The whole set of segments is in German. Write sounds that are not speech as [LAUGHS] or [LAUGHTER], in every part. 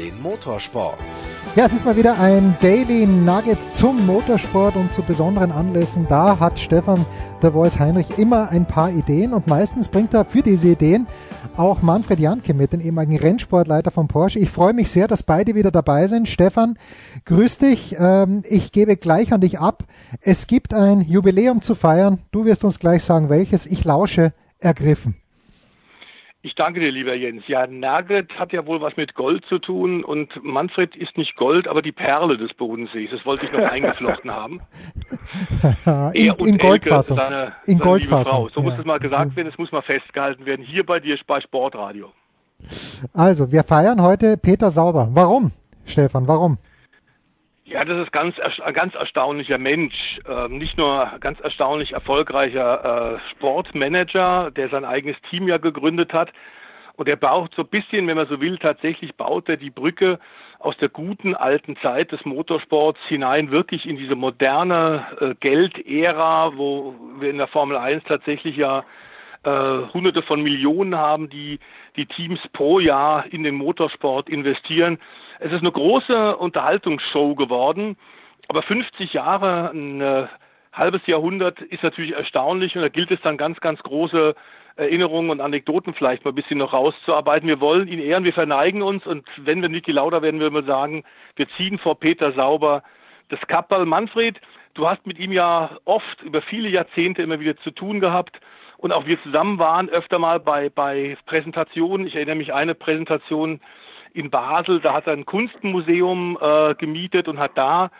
den Motorsport. Ja, es ist mal wieder ein Daily Nugget zum Motorsport und zu besonderen Anlässen. Da hat Stefan der Voice Heinrich immer ein paar Ideen und meistens bringt er für diese Ideen auch Manfred Janke mit, den ehemaligen Rennsportleiter von Porsche. Ich freue mich sehr, dass beide wieder dabei sind. Stefan, grüß dich. Ähm, ich gebe gleich an dich ab. Es gibt ein Jubiläum zu feiern. Du wirst uns gleich sagen, welches. Ich lausche ergriffen. Ich danke dir, lieber Jens. Ja, Nugget hat ja wohl was mit Gold zu tun und Manfred ist nicht Gold, aber die Perle des Bodensees. Das wollte ich noch [LAUGHS] eingeflochten haben. [LAUGHS] in, in Goldfassung. Seine, in seine Goldfassung. So ja. muss es mal gesagt werden, es muss mal festgehalten werden. Hier bei dir bei Sportradio. Also, wir feiern heute Peter Sauber. Warum, Stefan, warum? Ja, das ist ganz, ein ganz erstaunlicher Mensch. Ähm, nicht nur ganz erstaunlich erfolgreicher äh, Sportmanager, der sein eigenes Team ja gegründet hat. Und er baut so ein bisschen, wenn man so will, tatsächlich baut er die Brücke aus der guten alten Zeit des Motorsports hinein wirklich in diese moderne äh, Geldära, wo wir in der Formel 1 tatsächlich ja äh, hunderte von Millionen haben, die die Teams pro Jahr in den Motorsport investieren. Es ist eine große Unterhaltungsshow geworden, aber 50 Jahre, ein äh, halbes Jahrhundert ist natürlich erstaunlich und da gilt es dann ganz, ganz große Erinnerungen und Anekdoten vielleicht mal ein bisschen noch rauszuarbeiten. Wir wollen ihn ehren, wir verneigen uns und wenn wir Niki Lauda werden, würden wir sagen, wir ziehen vor Peter Sauber das Kappel. Manfred, du hast mit ihm ja oft über viele Jahrzehnte immer wieder zu tun gehabt und auch wir zusammen waren öfter mal bei, bei Präsentationen. Ich erinnere mich eine Präsentation in Basel, da hat er ein Kunstmuseum äh, gemietet und hat da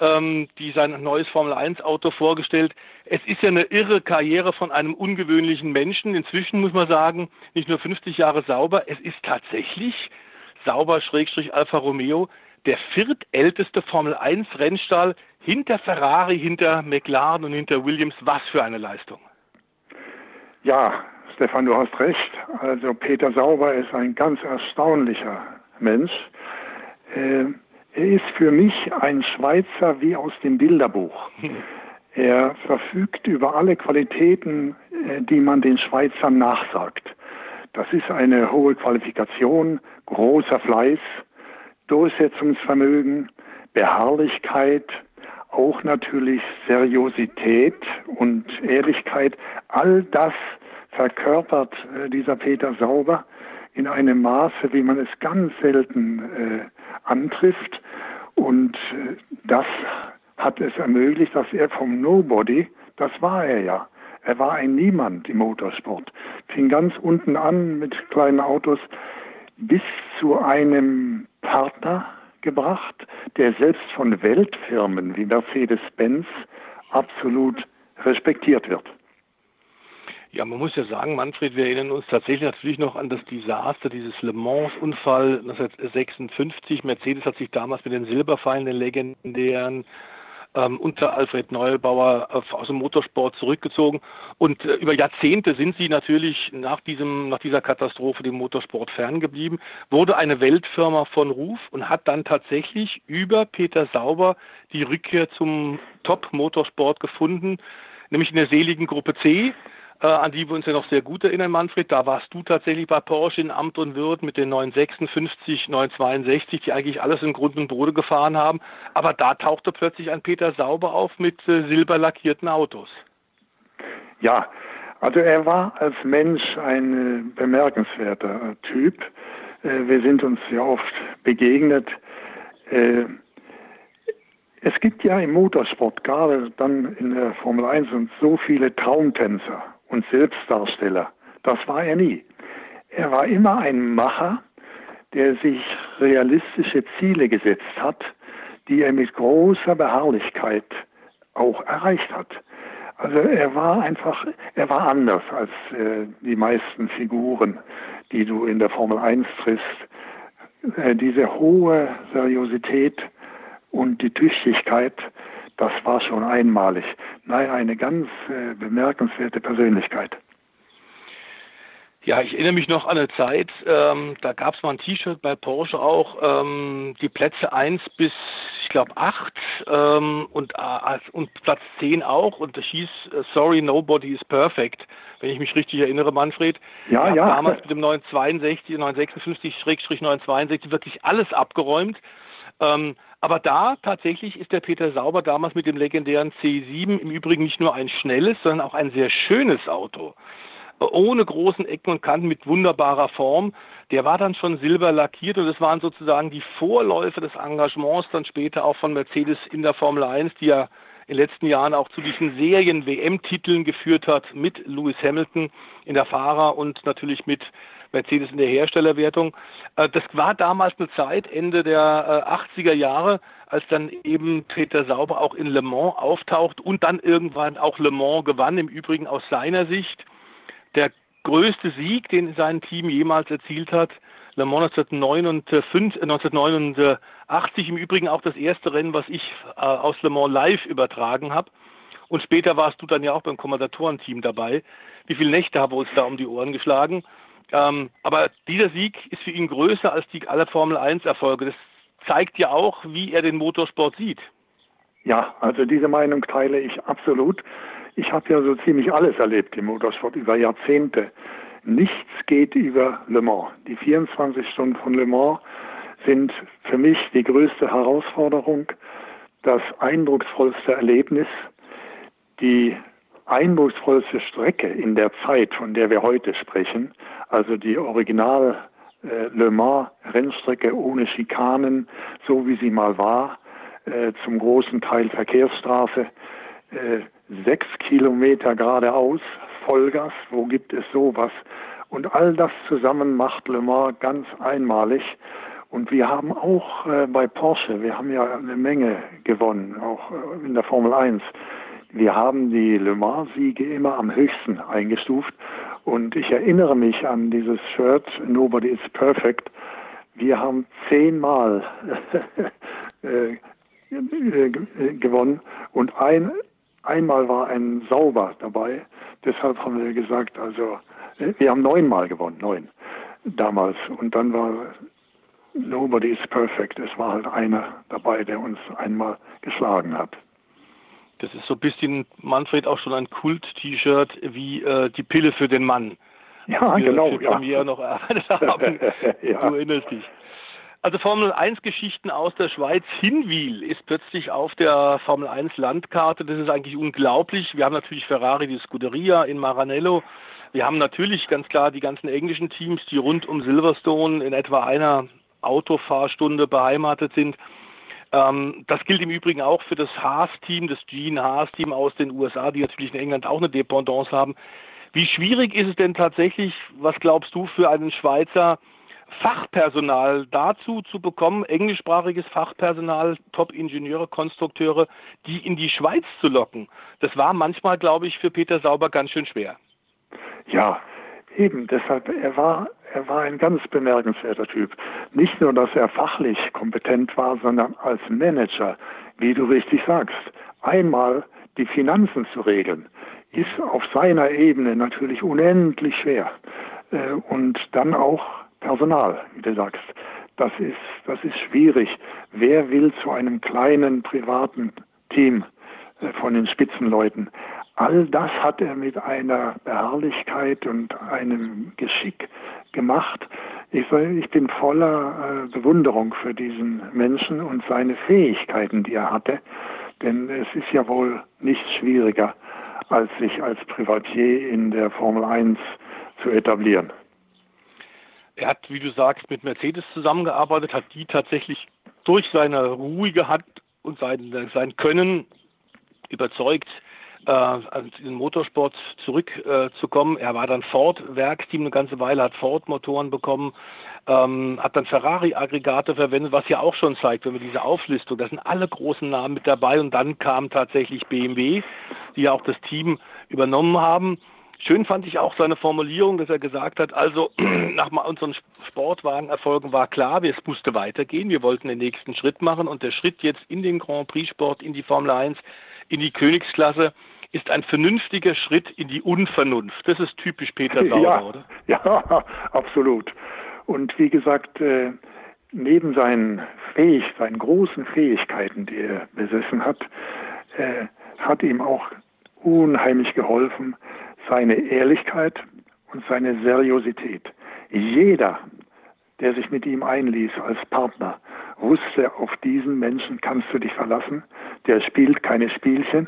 ähm, die sein neues Formel 1 Auto vorgestellt. Es ist ja eine irre Karriere von einem ungewöhnlichen Menschen. Inzwischen muss man sagen, nicht nur 50 Jahre sauber, es ist tatsächlich sauber Schrägstrich Alfa Romeo der viertälteste Formel 1 Rennstall hinter Ferrari, hinter McLaren und hinter Williams. Was für eine Leistung. Ja, Stefan, du hast recht. Also Peter Sauber ist ein ganz erstaunlicher Mensch. Äh, er ist für mich ein Schweizer wie aus dem Bilderbuch. [LAUGHS] Er verfügt über alle Qualitäten, äh, die man den Schweizern nachsagt. Das ist eine hohe Qualifikation, großer Fleiß, Durchsetzungsvermögen, Beharrlichkeit, auch natürlich Seriosität und Ehrlichkeit. All das verkörpert äh, dieser Peter Sauber in einem Maße, wie man es ganz selten äh, antrifft. Und äh, das hat es ermöglicht, dass er vom Nobody, das war er ja, er war ein Niemand im Motorsport, fing ganz unten an mit kleinen Autos bis zu einem Partner gebracht, der selbst von Weltfirmen wie Mercedes-Benz absolut respektiert wird. Ja, man muss ja sagen, Manfred, wir erinnern uns tatsächlich natürlich noch an das Desaster, dieses Le Mans-Unfall 1956. Mercedes hat sich damals mit den Silberpfeilen, den legendären, ähm, unter Alfred Neubauer äh, aus dem Motorsport zurückgezogen. Und äh, über Jahrzehnte sind sie natürlich nach, diesem, nach dieser Katastrophe dem Motorsport ferngeblieben, wurde eine Weltfirma von Ruf und hat dann tatsächlich über Peter Sauber die Rückkehr zum Top-Motorsport gefunden, nämlich in der seligen Gruppe C an die wir uns ja noch sehr gut erinnern, Manfred. Da warst du tatsächlich bei Porsche in Amt und Würden mit den 956, 962, die eigentlich alles in Grund und Boden gefahren haben. Aber da tauchte plötzlich ein Peter Sauber auf mit äh, silberlackierten Autos. Ja, also er war als Mensch ein äh, bemerkenswerter Typ. Äh, wir sind uns ja oft begegnet. Äh, es gibt ja im Motorsport, gerade dann in der Formel 1, und so viele Traumtänzer und Selbstdarsteller. Das war er nie. Er war immer ein Macher, der sich realistische Ziele gesetzt hat, die er mit großer Beharrlichkeit auch erreicht hat. Also er war einfach, er war anders als äh, die meisten Figuren, die du in der Formel 1 triffst. Äh, diese hohe Seriosität und die Tüchtigkeit, das war schon einmalig. Nein, eine ganz äh, bemerkenswerte Persönlichkeit. Ja, ich erinnere mich noch an eine Zeit, ähm, da gab es mal ein T-Shirt bei Porsche auch, ähm, die Plätze 1 bis, ich glaube, 8 ähm, und, äh, und Platz 10 auch und das hieß uh, Sorry, Nobody is Perfect, wenn ich mich richtig erinnere, Manfred. Ja, ja. Damals mit dem 962, 956-962 wirklich alles abgeräumt. Ähm, aber da tatsächlich ist der Peter Sauber damals mit dem legendären C7 im Übrigen nicht nur ein schnelles, sondern auch ein sehr schönes Auto ohne großen Ecken und Kanten mit wunderbarer Form. Der war dann schon silber lackiert und das waren sozusagen die Vorläufe des Engagements dann später auch von Mercedes in der Formel 1, die ja in den letzten Jahren auch zu diesen Serien-WM-Titeln geführt hat mit Lewis Hamilton in der Fahrer- und natürlich mit Mercedes in der Herstellerwertung. Äh, das war damals eine Zeit, Ende der 80er äh, Jahre, als dann eben Peter Sauber auch in Le Mans auftaucht und dann irgendwann auch Le Mans gewann, im Übrigen aus seiner Sicht der größte Sieg, den sein Team jemals erzielt hat. Le Mans 1989, 1989 im Übrigen auch das erste Rennen, was ich äh, aus Le Mans live übertragen habe. Und später warst du dann ja auch beim Kommandatorenteam dabei. Wie viele Nächte haben wir uns da um die Ohren geschlagen? Ähm, aber dieser Sieg ist für ihn größer als die aller Formel 1 Erfolge. Das zeigt ja auch, wie er den Motorsport sieht. Ja, also diese Meinung teile ich absolut. Ich habe ja so ziemlich alles erlebt im Motorsport über Jahrzehnte. Nichts geht über Le Mans. Die 24 Stunden von Le Mans sind für mich die größte Herausforderung, das eindrucksvollste Erlebnis, die eindrucksvollste Strecke in der Zeit, von der wir heute sprechen, also die Original äh, Le Mans Rennstrecke ohne Schikanen, so wie sie mal war, äh, zum großen Teil Verkehrsstraße, äh, sechs Kilometer geradeaus, Vollgas, wo gibt es sowas? Und all das zusammen macht Le Mans ganz einmalig. Und wir haben auch äh, bei Porsche, wir haben ja eine Menge gewonnen, auch äh, in der Formel 1. Wir haben die Le Mans-Siege immer am höchsten eingestuft. Und ich erinnere mich an dieses Shirt, Nobody is Perfect. Wir haben zehnmal [LAUGHS] äh, äh, gewonnen und ein Einmal war ein Sauber dabei. Deshalb haben wir gesagt, also wir haben neunmal gewonnen, neun damals. Und dann war Nobody is perfect. Es war halt einer dabei, der uns einmal geschlagen hat. Das ist so ein bisschen, Manfred, auch schon ein Kult-T-Shirt wie äh, die Pille für den Mann. Ja, die genau. Die ja. wir noch erarbeitet [LAUGHS] haben. ja. Du erinnerst dich. Also Formel 1 Geschichten aus der Schweiz. Hinwil ist plötzlich auf der Formel 1 Landkarte. Das ist eigentlich unglaublich. Wir haben natürlich Ferrari, die Scuderia in Maranello. Wir haben natürlich ganz klar die ganzen englischen Teams, die rund um Silverstone in etwa einer Autofahrstunde beheimatet sind. Ähm, das gilt im Übrigen auch für das Haas-Team, das Gene Haas-Team aus den USA, die natürlich in England auch eine Dependance haben. Wie schwierig ist es denn tatsächlich, was glaubst du, für einen Schweizer Fachpersonal dazu zu bekommen, englischsprachiges Fachpersonal, Top-Ingenieure, Konstrukteure, die in die Schweiz zu locken. Das war manchmal, glaube ich, für Peter Sauber ganz schön schwer. Ja, eben. Deshalb, er war, er war ein ganz bemerkenswerter Typ. Nicht nur, dass er fachlich kompetent war, sondern als Manager, wie du richtig sagst. Einmal die Finanzen zu regeln, ist auf seiner Ebene natürlich unendlich schwer. Äh, und dann auch Personal, wie du sagst. Das ist, das ist schwierig. Wer will zu einem kleinen privaten Team äh, von den Spitzenleuten? All das hat er mit einer Beharrlichkeit und einem Geschick gemacht. Ich, ich bin voller äh, Bewunderung für diesen Menschen und seine Fähigkeiten, die er hatte. Denn es ist ja wohl nichts schwieriger, als sich als Privatier in der Formel 1 zu etablieren. Er hat, wie du sagst, mit Mercedes zusammengearbeitet, hat die tatsächlich durch seine ruhige Hand und sein, sein Können überzeugt, äh, in den Motorsport zurückzukommen. Er war dann Ford-Werksteam eine ganze Weile, hat Ford-Motoren bekommen, ähm, hat dann Ferrari-Aggregate verwendet, was ja auch schon zeigt, wenn wir diese Auflistung, da sind alle großen Namen mit dabei und dann kam tatsächlich BMW, die ja auch das Team übernommen haben. Schön fand ich auch seine Formulierung, dass er gesagt hat, also [CLEARS THROAT] nach unseren Sportwagenerfolgen war klar, es musste weitergehen. Wir wollten den nächsten Schritt machen und der Schritt jetzt in den Grand Prix Sport, in die Formel 1, in die Königsklasse ist ein vernünftiger Schritt in die Unvernunft. Das ist typisch Peter Sauer, ja, oder? [LAUGHS] Ja, absolut. Und wie gesagt, äh, neben seinen, Fähig, seinen großen Fähigkeiten, die er besessen hat, äh, hat ihm auch unheimlich geholfen seine Ehrlichkeit und seine Seriosität. Jeder, der sich mit ihm einließ als Partner, wusste, auf diesen Menschen kannst du dich verlassen. Der spielt keine Spielchen.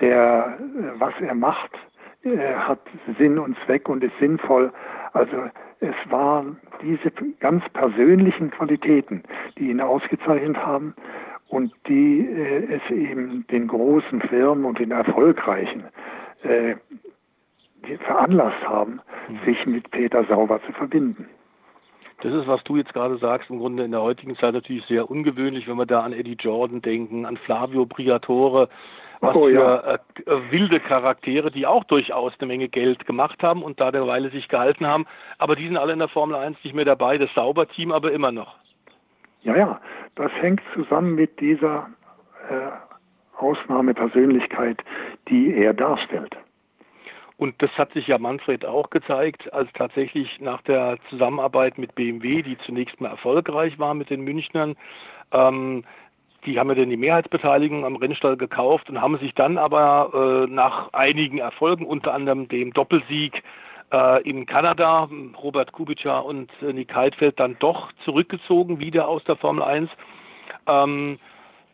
Der, äh, was er macht, äh, hat Sinn und Zweck und ist sinnvoll. Also es waren diese ganz persönlichen Qualitäten, die ihn ausgezeichnet haben und die äh, es eben den großen Firmen und den erfolgreichen äh, veranlasst haben, mhm. sich mit Peter Sauber zu verbinden. Das ist, was du jetzt gerade sagst, im Grunde in der heutigen Zeit natürlich sehr ungewöhnlich, wenn wir da an Eddie Jordan denken, an Flavio Briatore, was oh, für ja. äh, wilde Charaktere, die auch durchaus eine Menge Geld gemacht haben und da derweile sich gehalten haben. Aber die sind alle in der Formel 1 nicht mehr dabei, das Sauberteam aber immer noch. Ja, ja, das hängt zusammen mit dieser äh, Ausnahmepersönlichkeit, die er darstellt. Und das hat sich ja Manfred auch gezeigt, als tatsächlich nach der Zusammenarbeit mit BMW, die zunächst mal erfolgreich war mit den Münchnern, ähm, die haben ja dann die Mehrheitsbeteiligung am Rennstall gekauft und haben sich dann aber äh, nach einigen Erfolgen, unter anderem dem Doppelsieg äh, in Kanada, Robert Kubica und äh, Nick Heidfeld, dann doch zurückgezogen wieder aus der Formel 1. Ähm,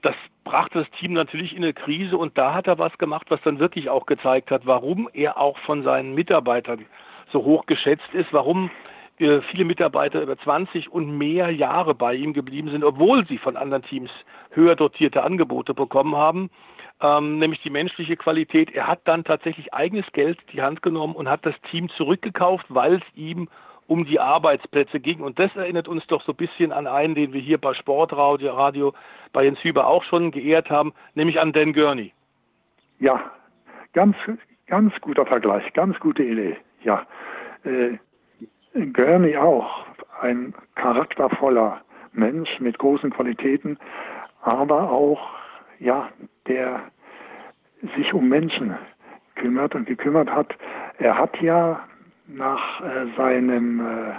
das brachte das Team natürlich in eine Krise und da hat er was gemacht, was dann wirklich auch gezeigt hat, warum er auch von seinen Mitarbeitern so hoch geschätzt ist, warum viele Mitarbeiter über 20 und mehr Jahre bei ihm geblieben sind, obwohl sie von anderen Teams höher dotierte Angebote bekommen haben, ähm, nämlich die menschliche Qualität. Er hat dann tatsächlich eigenes Geld in die Hand genommen und hat das Team zurückgekauft, weil es ihm um die Arbeitsplätze ging. Und das erinnert uns doch so ein bisschen an einen, den wir hier bei Sportradio Radio, bei Jens Hüber auch schon geehrt haben, nämlich an Dan Gurney. Ja, ganz, ganz guter Vergleich, ganz gute Idee. Ja, äh, Gurney auch ein charaktervoller Mensch mit großen Qualitäten, aber auch ja, der sich um Menschen kümmert und gekümmert hat. Er hat ja nach äh, seinem äh,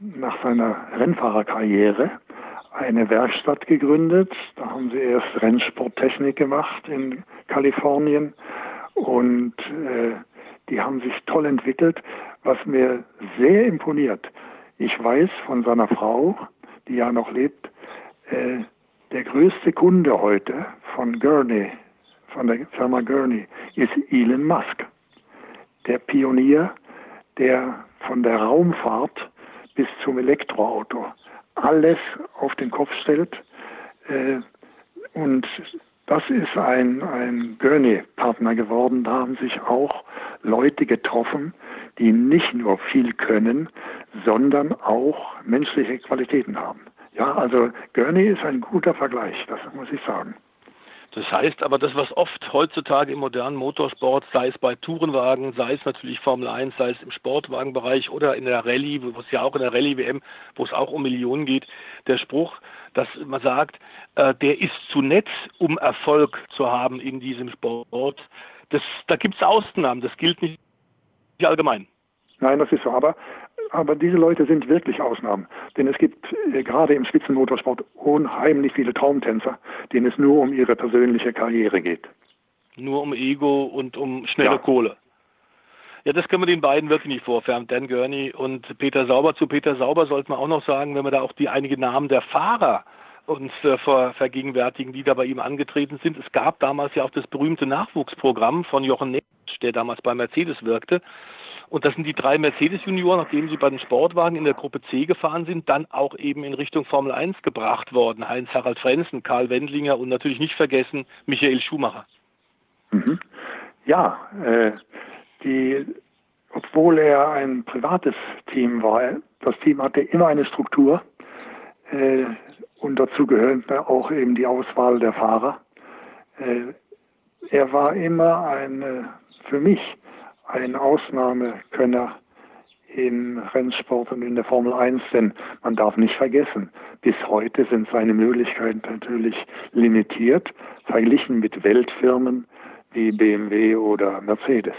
nach seiner Rennfahrerkarriere eine Werkstatt gegründet. Da haben sie erst Rennsporttechnik gemacht in Kalifornien und äh, die haben sich toll entwickelt was mir sehr imponiert. Ich weiß von seiner Frau, die ja noch lebt, äh, der größte Kunde heute von Gurney, von der Firma Gurney, ist Elon Musk. Der Pionier, der von der Raumfahrt bis zum Elektroauto alles auf den Kopf stellt. Äh, und das ist ein, ein Gurney-Partner geworden. Da haben sich auch Leute getroffen, die nicht nur viel können, sondern auch menschliche Qualitäten haben. Ja, also Gurney ist ein guter Vergleich, das muss ich sagen. Das heißt aber, das, was oft heutzutage im modernen Motorsport, sei es bei Tourenwagen, sei es natürlich Formel 1, sei es im Sportwagenbereich oder in der Rallye, wo es ja auch in der Rallye-WM, wo es auch um Millionen geht, der Spruch, dass man sagt, äh, der ist zu nett, um Erfolg zu haben in diesem Sport. Das, da gibt es Ausnahmen, das gilt nicht allgemein. Nein, das ist so. Aber, aber diese Leute sind wirklich Ausnahmen. Denn es gibt äh, gerade im Spitzenmotorsport unheimlich viele Traumtänzer, denen es nur um ihre persönliche Karriere geht. Nur um Ego und um schnelle ja. Kohle. Ja, das können wir den beiden wirklich nicht vorwerfen, Dan Gurney und Peter Sauber. Zu Peter Sauber sollte man auch noch sagen, wenn wir da auch die einige Namen der Fahrer uns äh, ver, vergegenwärtigen, die da bei ihm angetreten sind. Es gab damals ja auch das berühmte Nachwuchsprogramm von Jochen Netsch, der damals bei Mercedes wirkte. Und das sind die drei Mercedes-Junioren, nachdem sie bei den Sportwagen in der Gruppe C gefahren sind, dann auch eben in Richtung Formel 1 gebracht worden. Heinz-Harald Frenzen, Karl Wendlinger und natürlich nicht vergessen Michael Schumacher. Mhm. Ja, äh, die, obwohl er ein privates Team war, das Team hatte immer eine Struktur äh, und dazu gehört auch eben die Auswahl der Fahrer. Äh, er war immer ein, äh, für mich ein Ausnahmekönner im Rennsport und in der Formel 1, denn man darf nicht vergessen, bis heute sind seine Möglichkeiten natürlich limitiert, verglichen mit Weltfirmen wie BMW oder Mercedes.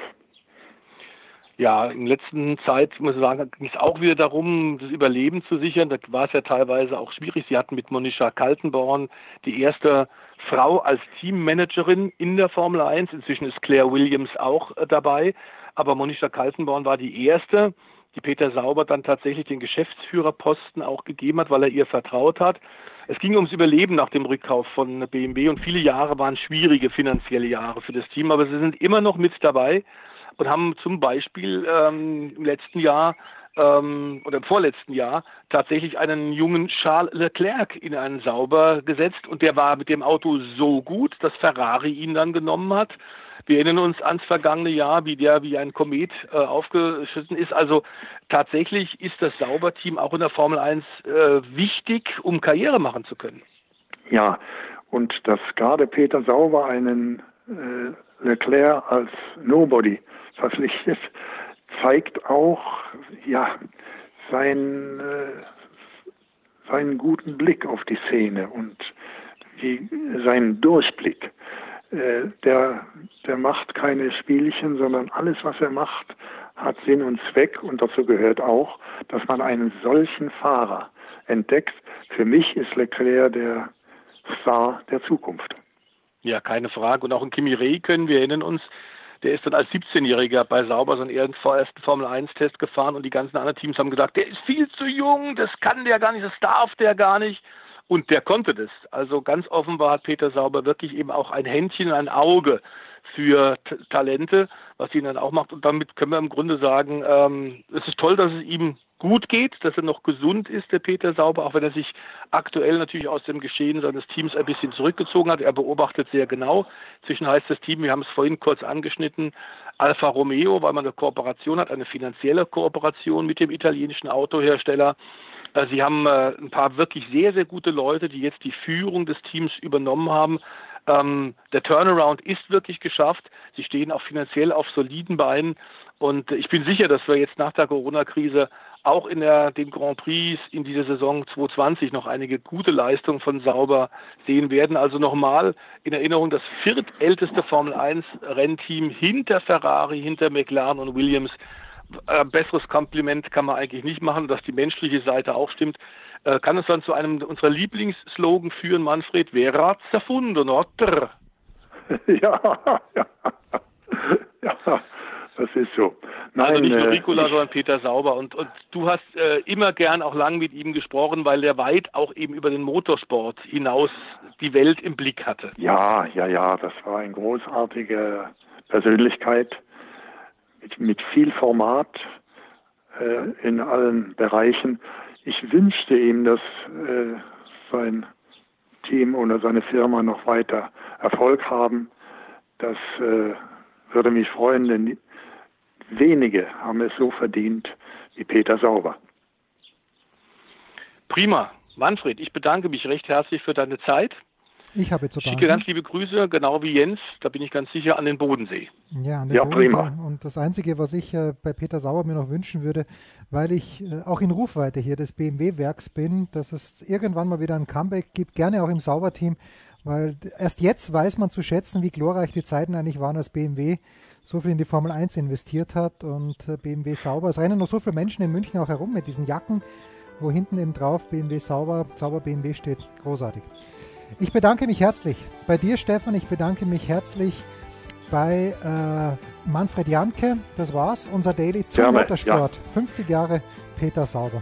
Ja, in der letzten Zeit, muss ich sagen, ging es auch wieder darum, das Überleben zu sichern. Da war es ja teilweise auch schwierig. Sie hatten mit Monisha Kaltenborn die erste Frau als Teammanagerin in der Formel 1. Inzwischen ist Claire Williams auch äh, dabei. Aber Monisha Kaltenborn war die erste, die Peter Sauber dann tatsächlich den Geschäftsführerposten auch gegeben hat, weil er ihr vertraut hat. Es ging ums Überleben nach dem Rückkauf von BMW und viele Jahre waren schwierige finanzielle Jahre für das Team, aber sie sind immer noch mit dabei und haben zum Beispiel ähm, im letzten Jahr ähm, oder im vorletzten Jahr tatsächlich einen jungen Charles Leclerc in einen Sauber gesetzt und der war mit dem Auto so gut, dass Ferrari ihn dann genommen hat. Wir erinnern uns ans vergangene Jahr, wie der wie ein Komet äh, aufgeschossen ist. Also tatsächlich ist das Sauberteam auch in der Formel 1 äh, wichtig, um Karriere machen zu können. Ja, und dass gerade Peter Sauber einen äh, Leclerc als Nobody verpflichtet, zeigt auch ja sein, äh, seinen guten Blick auf die Szene und die, seinen Durchblick. Äh, der, der macht keine Spielchen, sondern alles, was er macht, hat Sinn und Zweck und dazu gehört auch, dass man einen solchen Fahrer entdeckt. Für mich ist Leclerc der Star der Zukunft. Ja, keine Frage. Und auch in Kimi Räikkönen, wir erinnern uns, der ist dann als 17-Jähriger bei Sauber seinen ersten Formel-1-Test gefahren und die ganzen anderen Teams haben gesagt, der ist viel zu jung, das kann der gar nicht, das darf der gar nicht. Und der konnte das. Also ganz offenbar hat Peter Sauber wirklich eben auch ein Händchen, ein Auge für T Talente, was ihn dann auch macht. Und damit können wir im Grunde sagen, ähm, es ist toll, dass es ihm gut geht, dass er noch gesund ist, der Peter Sauber, auch wenn er sich aktuell natürlich aus dem Geschehen seines Teams ein bisschen zurückgezogen hat. Er beobachtet sehr genau. Zwischen heißt das Team, wir haben es vorhin kurz angeschnitten, Alfa Romeo, weil man eine Kooperation hat, eine finanzielle Kooperation mit dem italienischen Autohersteller. Äh, sie haben äh, ein paar wirklich sehr, sehr gute Leute, die jetzt die Führung des Teams übernommen haben. Ähm, der Turnaround ist wirklich geschafft. Sie stehen auch finanziell auf soliden Beinen. Und ich bin sicher, dass wir jetzt nach der Corona-Krise auch in der, den Grand Prix in dieser Saison 2020 noch einige gute Leistungen von Sauber sehen werden. Also nochmal in Erinnerung das viertälteste Formel 1 Rennteam hinter Ferrari, hinter McLaren und Williams. Äh, besseres Kompliment kann man eigentlich nicht machen, dass die menschliche Seite auch stimmt. Äh, kann es dann zu einem unserer Lieblingsslogan führen, Manfred? Wer hat's erfunden, oder? [LAUGHS] Ja, ja. ja. Das ist so. Nein, also nicht nur Ricola, äh, sondern Peter Sauber. Und, und du hast äh, immer gern auch lang mit ihm gesprochen, weil der weit auch eben über den Motorsport hinaus die Welt im Blick hatte. Ja, ja, ja, das war eine großartige Persönlichkeit mit, mit viel Format äh, in allen Bereichen. Ich wünschte ihm, dass äh, sein Team oder seine Firma noch weiter Erfolg haben. Das äh, würde mich freuen, denn wenige haben es so verdient wie Peter Sauber. Prima. Manfred, ich bedanke mich recht herzlich für deine Zeit. Ich habe zu danken. Schicke ganz liebe Grüße, genau wie Jens, da bin ich ganz sicher, an den Bodensee. Ja, an den ja, Bodensee. Prima. Und das Einzige, was ich äh, bei Peter Sauer mir noch wünschen würde, weil ich äh, auch in Rufweite hier des BMW-Werks bin, dass es irgendwann mal wieder ein Comeback gibt, gerne auch im Sauberteam, weil erst jetzt weiß man zu schätzen, wie glorreich die Zeiten eigentlich waren, als BMW so viel in die Formel 1 investiert hat und äh, BMW sauber. Es rennen noch so viele Menschen in München auch herum mit diesen Jacken, wo hinten eben drauf BMW sauber, sauber BMW steht. Großartig. Ich bedanke mich herzlich bei dir, Stefan. Ich bedanke mich herzlich bei äh, Manfred Janke. Das war's, unser Daily zum Gerne, Motorsport. Ja. 50 Jahre Peter Sauber.